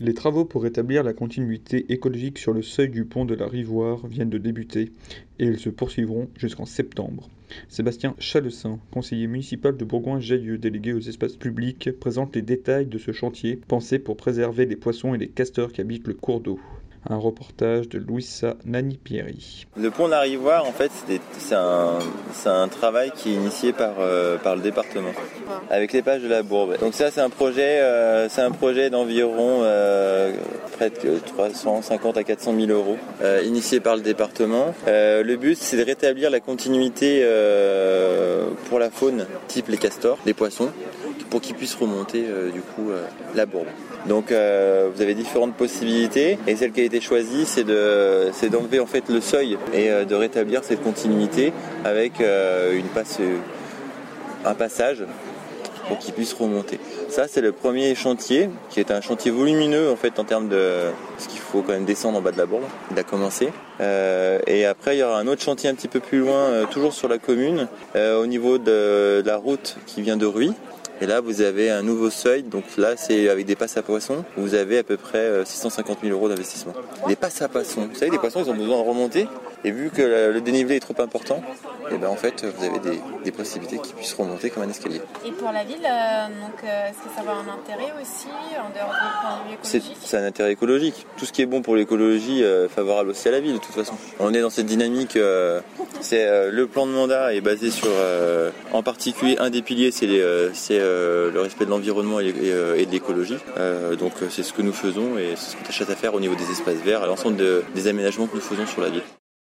Les travaux pour rétablir la continuité écologique sur le seuil du pont de la Rivoire viennent de débuter et ils se poursuivront jusqu'en septembre. Sébastien Chalessin, conseiller municipal de Bourgoin-Jallieu, délégué aux espaces publics, présente les détails de ce chantier pensé pour préserver les poissons et les castors qui habitent le cours d'eau. Un reportage de Louisa Nani-Pierry. Le pont de en fait, c'est un, travail qui est initié par, euh, par le département, avec les pages de la Bourbe. Donc ça, c'est un projet, euh, c'est un projet d'environ euh, près de 350 à 400 000 euros, initié par le département. Le but, c'est de rétablir la continuité pour la faune, type les castors, les poissons, pour qu'ils puissent remonter du coup la Bourbe. Donc euh, vous avez différentes possibilités et celle qui a été choisie c'est de d'enlever en fait le seuil et euh, de rétablir cette continuité avec euh, une passe un passage pour qu'ils puissent remonter. Ça c'est le premier chantier qui est un chantier volumineux en fait en termes de ce qu'il faut quand même descendre en bas de la bourbe. Il a commencé. et après il y aura un autre chantier un petit peu plus loin, toujours sur la commune, au niveau de, de la route qui vient de Ruy, et là, vous avez un nouveau seuil. Donc là, c'est avec des passes à poissons. Vous avez à peu près 650 000 euros d'investissement. Les passes à poissons. Vous savez, les poissons, ils ont besoin de remonter. Et vu que le dénivelé est trop important, et eh ben en fait, vous avez des, possibilités qui puissent remonter comme un escalier. Et pour la ville, euh, donc, euh, est-ce que ça va avoir un intérêt aussi en dehors du point de vue écologique C'est un intérêt écologique. Tout ce qui est bon pour l'écologie, euh, favorable aussi à la ville de toute façon. On est dans cette dynamique. c'est le plan de mandat est basé sur, en particulier, un des piliers, c'est le respect de l'environnement et, de l'écologie. donc c'est ce que nous faisons et c'est ce qu'on tâche à faire au niveau des espaces verts, à l'ensemble des aménagements que nous faisons sur la ville.